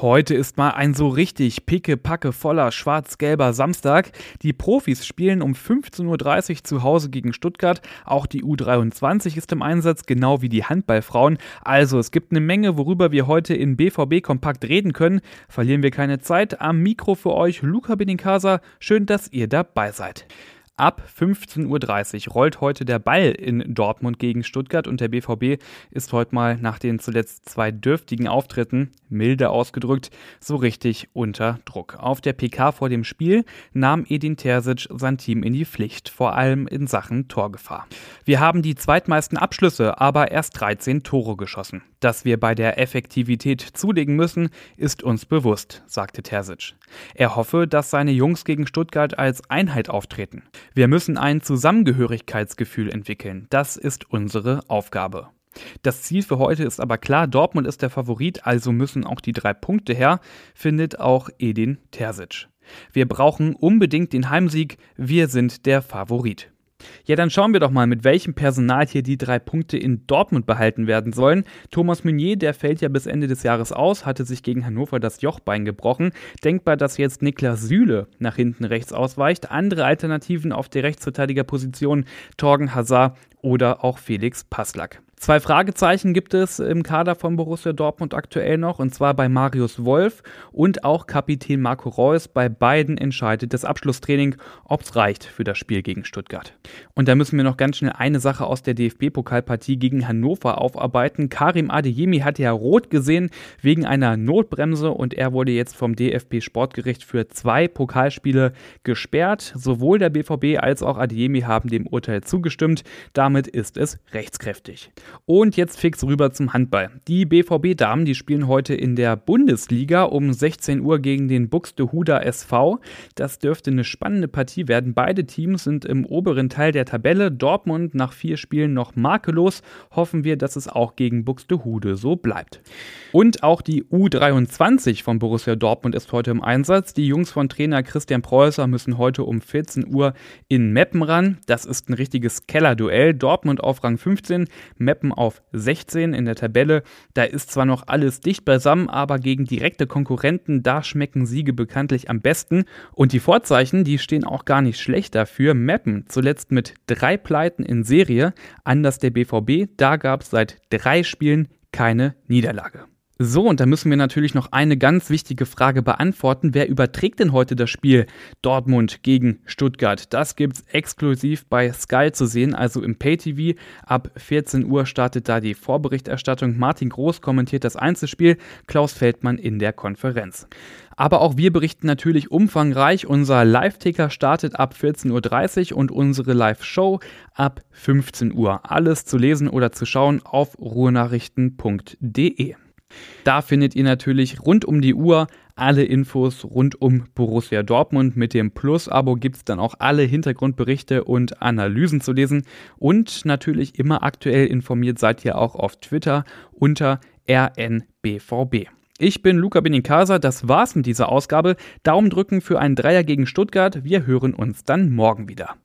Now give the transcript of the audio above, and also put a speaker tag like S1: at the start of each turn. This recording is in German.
S1: Heute ist mal ein so richtig picke-packe voller schwarz-gelber Samstag. Die Profis spielen um 15.30 Uhr zu Hause gegen Stuttgart. Auch die U23 ist im Einsatz, genau wie die Handballfrauen. Also es gibt eine Menge, worüber wir heute in BVB Kompakt reden können. Verlieren wir keine Zeit. Am Mikro für euch Luca Benincasa. Schön, dass ihr dabei seid. Ab 15.30 Uhr rollt heute der Ball in Dortmund gegen Stuttgart und der BVB ist heute mal nach den zuletzt zwei dürftigen Auftritten, milde ausgedrückt, so richtig unter Druck. Auf der PK vor dem Spiel nahm Edin Terzic sein Team in die Pflicht, vor allem in Sachen Torgefahr. Wir haben die zweitmeisten Abschlüsse, aber erst 13 Tore geschossen. Dass wir bei der Effektivität zulegen müssen, ist uns bewusst, sagte Terzic. Er hoffe, dass seine Jungs gegen Stuttgart als Einheit auftreten. Wir müssen ein Zusammengehörigkeitsgefühl entwickeln. Das ist unsere Aufgabe. Das Ziel für heute ist aber klar, Dortmund ist der Favorit, also müssen auch die drei Punkte her, findet auch Edin Terzic. Wir brauchen unbedingt den Heimsieg, wir sind der Favorit. Ja, dann schauen wir doch mal, mit welchem Personal hier die drei Punkte in Dortmund behalten werden sollen. Thomas Meunier, der fällt ja bis Ende des Jahres aus, hatte sich gegen Hannover das Jochbein gebrochen. Denkbar, dass jetzt Niklas Süle nach hinten rechts ausweicht. Andere Alternativen auf der Rechtsverteidigerposition Torgen Hazard oder auch Felix Passlack. Zwei Fragezeichen gibt es im Kader von Borussia Dortmund aktuell noch, und zwar bei Marius Wolf und auch Kapitän Marco Reus. Bei beiden entscheidet das Abschlusstraining, ob es reicht für das Spiel gegen Stuttgart. Und da müssen wir noch ganz schnell eine Sache aus der DFB-Pokalpartie gegen Hannover aufarbeiten. Karim Adeyemi hat ja rot gesehen wegen einer Notbremse und er wurde jetzt vom DFB-Sportgericht für zwei Pokalspiele gesperrt. Sowohl der BVB als auch Adeyemi haben dem Urteil zugestimmt. Damit ist es rechtskräftig. Und jetzt fix rüber zum Handball. Die BVB-Damen, die spielen heute in der Bundesliga um 16 Uhr gegen den Buxtehuder SV. Das dürfte eine spannende Partie werden. Beide Teams sind im oberen Teil der Tabelle. Dortmund nach vier Spielen noch makellos. Hoffen wir, dass es auch gegen Buxtehude so bleibt. Und auch die U23 von Borussia Dortmund ist heute im Einsatz. Die Jungs von Trainer Christian Preußer müssen heute um 14 Uhr in Meppen ran. Das ist ein richtiges Kellerduell. Dortmund auf Rang 15, Meppen Meppen auf 16 in der Tabelle. Da ist zwar noch alles dicht beisammen, aber gegen direkte Konkurrenten, da schmecken Siege bekanntlich am besten. Und die Vorzeichen, die stehen auch gar nicht schlecht dafür. Meppen zuletzt mit drei Pleiten in Serie, anders der BVB, da gab es seit drei Spielen keine Niederlage. So, und da müssen wir natürlich noch eine ganz wichtige Frage beantworten. Wer überträgt denn heute das Spiel Dortmund gegen Stuttgart? Das gibt's exklusiv bei Sky zu sehen, also im Pay-TV. Ab 14 Uhr startet da die Vorberichterstattung. Martin Groß kommentiert das Einzelspiel, Klaus Feldmann in der Konferenz. Aber auch wir berichten natürlich umfangreich. Unser Live-Ticker startet ab 14.30 Uhr und unsere Live-Show ab 15 Uhr. Alles zu lesen oder zu schauen auf ruhrnachrichten.de. Da findet ihr natürlich rund um die Uhr alle Infos rund um Borussia Dortmund. Mit dem Plus-Abo gibt es dann auch alle Hintergrundberichte und Analysen zu lesen. Und natürlich immer aktuell informiert seid ihr auch auf Twitter unter RNBVB. Ich bin Luca Benincasa, das war's mit dieser Ausgabe. Daumen drücken für einen Dreier gegen Stuttgart. Wir hören uns dann morgen wieder.